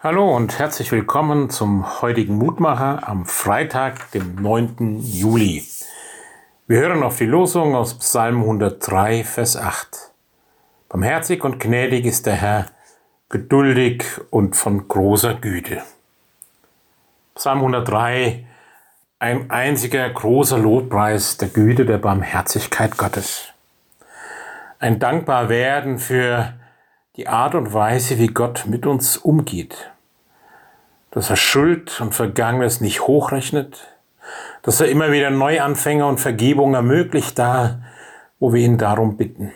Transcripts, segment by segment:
Hallo und herzlich willkommen zum heutigen Mutmacher am Freitag, dem 9. Juli. Wir hören auf die Losung aus Psalm 103, Vers 8. Barmherzig und gnädig ist der Herr, geduldig und von großer Güte. Psalm 103, ein einziger großer Lobpreis der Güte, der Barmherzigkeit Gottes. Ein dankbar werden für die Art und Weise, wie Gott mit uns umgeht. Dass er Schuld und Vergangenes nicht hochrechnet, dass er immer wieder Neuanfänger und Vergebung ermöglicht, da wo wir ihn darum bitten.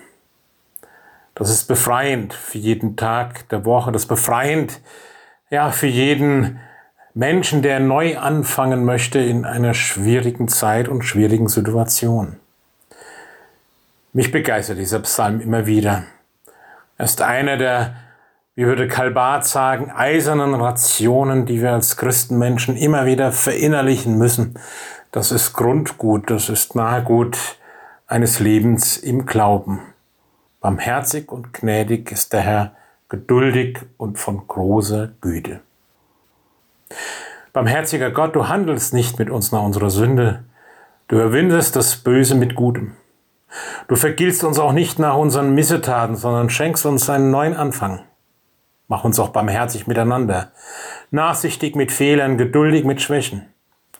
Das ist befreiend für jeden Tag der Woche, das ist befreiend ja, für jeden Menschen, der neu anfangen möchte in einer schwierigen Zeit und schwierigen Situation. Mich begeistert dieser Psalm immer wieder. Er ist einer der, wie würde Kalbat sagen, eisernen Rationen, die wir als Christenmenschen immer wieder verinnerlichen müssen. Das ist Grundgut, das ist Nahegut eines Lebens im Glauben. Barmherzig und gnädig ist der Herr, geduldig und von großer Güte. Barmherziger Gott, du handelst nicht mit uns nach unserer Sünde, du überwindest das Böse mit Gutem. Du vergiltst uns auch nicht nach unseren Missetaten, sondern schenkst uns einen neuen Anfang. Mach uns auch barmherzig miteinander, nachsichtig mit Fehlern, geduldig mit Schwächen,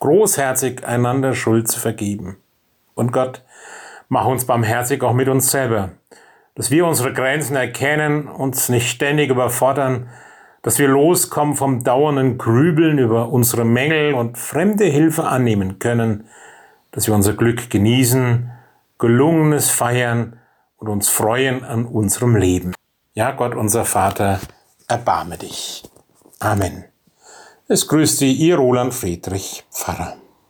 großherzig einander Schuld zu vergeben. Und Gott, mach uns barmherzig auch mit uns selber, dass wir unsere Grenzen erkennen, uns nicht ständig überfordern, dass wir loskommen vom dauernden Grübeln über unsere Mängel und fremde Hilfe annehmen können, dass wir unser Glück genießen, gelungenes feiern und uns freuen an unserem Leben. Ja, Gott, unser Vater, erbarme dich. Amen. Es grüßt Sie, Ihr Roland Friedrich, Pfarrer.